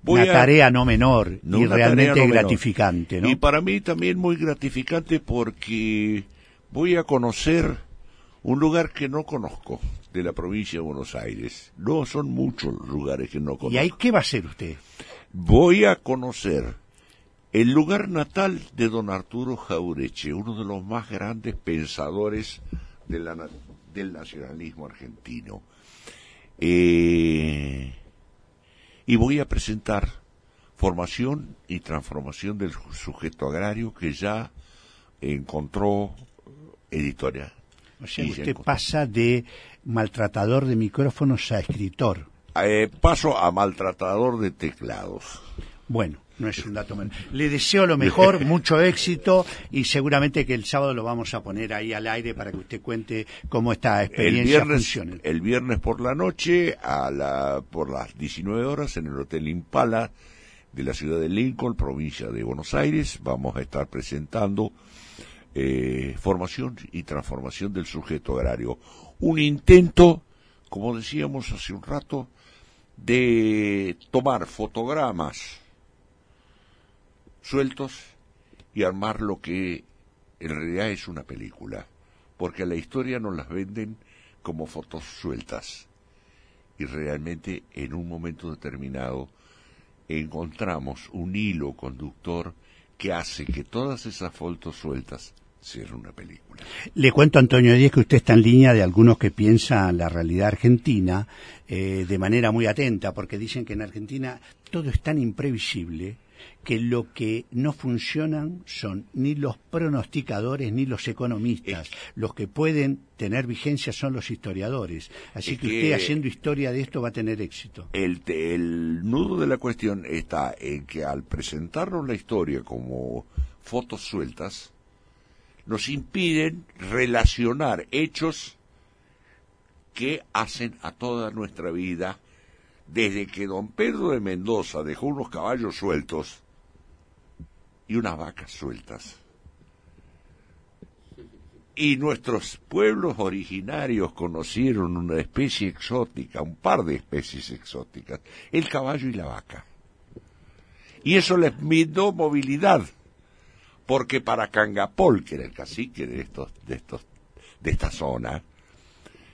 una tarea no menor y realmente gratificante, ¿no? Y para mí también muy gratificante porque voy a conocer Un lugar que no conozco de la provincia de Buenos Aires. No son muchos los lugares que no conozco. ¿Y ahí qué va a hacer usted? Voy a conocer el lugar natal de don Arturo Jaureche, uno de los más grandes pensadores de la na- del nacionalismo argentino. Eh, y voy a presentar formación y transformación del sujeto agrario que ya encontró editorial. O sea, Y usted encontró. pasa de maltratador de micrófonos a escritor. Eh, paso a maltratador de teclados. Bueno, no es un dato menor. Le deseo lo mejor, mucho éxito y seguramente que el sábado lo vamos a poner ahí al aire para que usted cuente cómo esta El experiencia viernes, funciona. el viernes por la noche, a la, por las 19 horas, en el Hotel Impala de la ciudad de Lincoln, provincia de Buenos Aires, vamos a estar presentando eh, formación y transformación del sujeto agrario. Un intento, como decíamos hace un rato, de tomar fotogramas sueltos y armar lo que en realidad es una película, porque la historia nos las venden como fotos sueltas y realmente en un momento determinado encontramos un hilo conductor que hace que todas esas fotos sueltas sean una película. Le cuento, Antonio Díez, que usted está en línea de algunos que piensan la realidad argentina eh, de manera muy atenta, porque dicen que en Argentina todo es tan imprevisible que lo que no funcionan son ni los pronosticadores ni los economistas. Los que pueden tener vigencia son los historiadores. Así Es que, que- usted haciendo historia de esto va a tener éxito. El, el nudo de la cuestión está en que al presentarnos la historia como fotos sueltas, nos impiden relacionar hechos que hacen a toda nuestra vida, desde que don Pedro de Mendoza dejó unos caballos sueltos y unas vacas sueltas. Y nuestros pueblos originarios conocieron una especie exótica, un par de especies exóticas, el caballo y la vaca. Y eso les brindó movilidad, porque para Cangapol, que era el cacique de estos, de estos, de esta zona,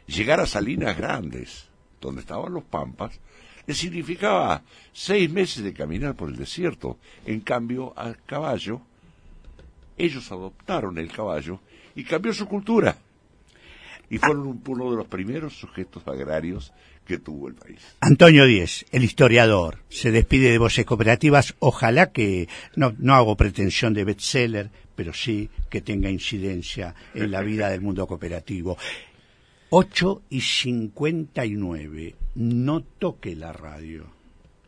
llegar a Salinas Grandes, donde estaban los pampas, le significaba seis meses de caminar por el desierto. En cambio, al caballo, ellos adoptaron el caballo y cambió su cultura. Y fueron un- uno de los primeros sujetos agrarios que tuvo el país. Antonio Díez, el historiador, se despide de Voces Cooperativas. Ojalá que, no, no hago pretensión de bestseller, pero sí que tenga incidencia en la vida del mundo cooperativo. 8 y 59. No toque la radio.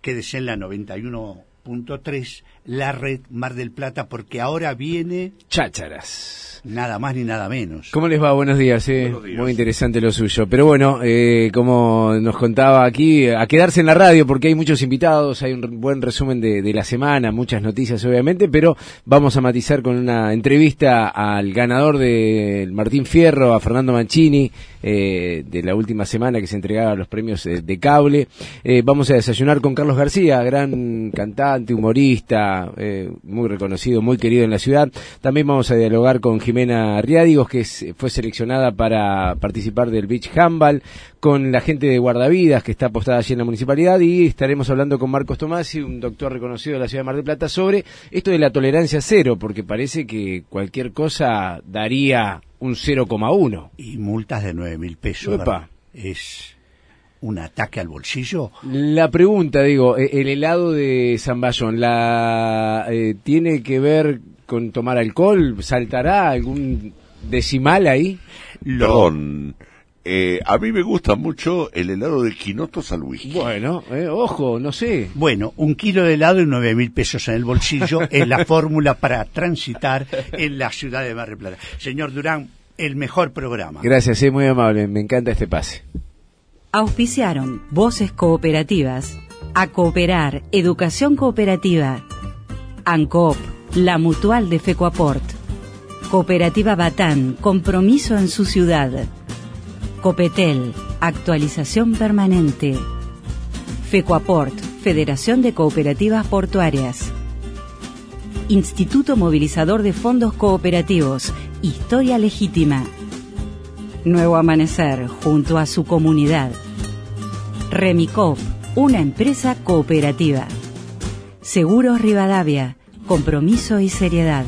Quédese en la 91.3, la red Mar del Plata, porque ahora viene Chácharas. nada más ni nada menos. ¿Cómo les va? Buenos días, eh. Buenos días. Muy interesante lo suyo. Pero bueno, eh, como nos contaba aquí, a quedarse en la radio porque hay muchos invitados, hay un buen resumen de, de la semana, muchas noticias obviamente, pero vamos a matizar con una entrevista al ganador del Martín Fierro, a Fernando Mancini, eh, de la última semana que se entregaba los premios eh, de cable. Eh, vamos a desayunar con Carlos García, gran cantante, humorista, eh, muy reconocido, muy querido en la ciudad. También vamos a dialogar con Jimena Riádigos, que es- fue seleccionada para participar del Beach Handball, con la gente de Guardavidas, que está apostada allí en la municipalidad, y estaremos hablando con Marcos Tomasi, un doctor reconocido de la ciudad de Mar del Plata, sobre esto de la tolerancia cero, porque parece que cualquier cosa daría un 0,1. Y multas de 9 mil pesos. Epa. Es un ataque al bolsillo. La pregunta, digo, eh, el helado de Zamballón, la, eh, ¿tiene que ver con tomar alcohol? ¿Saltará algún decimal ahí? Lo- Perdón, eh, a mí me gusta mucho el helado de quinoto al whisky. Bueno, eh, ojo, no sé. Bueno, un kilo de helado y nueve mil pesos en el bolsillo es la fórmula para transitar en la ciudad de Mar del Plata. Señor Durán, el mejor programa. Gracias, es muy amable, me encanta este pase. Auspiciaron Voces Cooperativas, A Cooperar, Educación Cooperativa, ANCOOP, la Mutual de Fecoaport, Cooperativa Batán, Compromiso en su ciudad, Copetel, Actualización Permanente, Fecoaport, Federación de Cooperativas Portuarias, Instituto Movilizador de Fondos Cooperativos, Historia Legítima, Nuevo Amanecer, junto a su comunidad. Remicop, una empresa cooperativa. Seguros Rivadavia, compromiso y seriedad.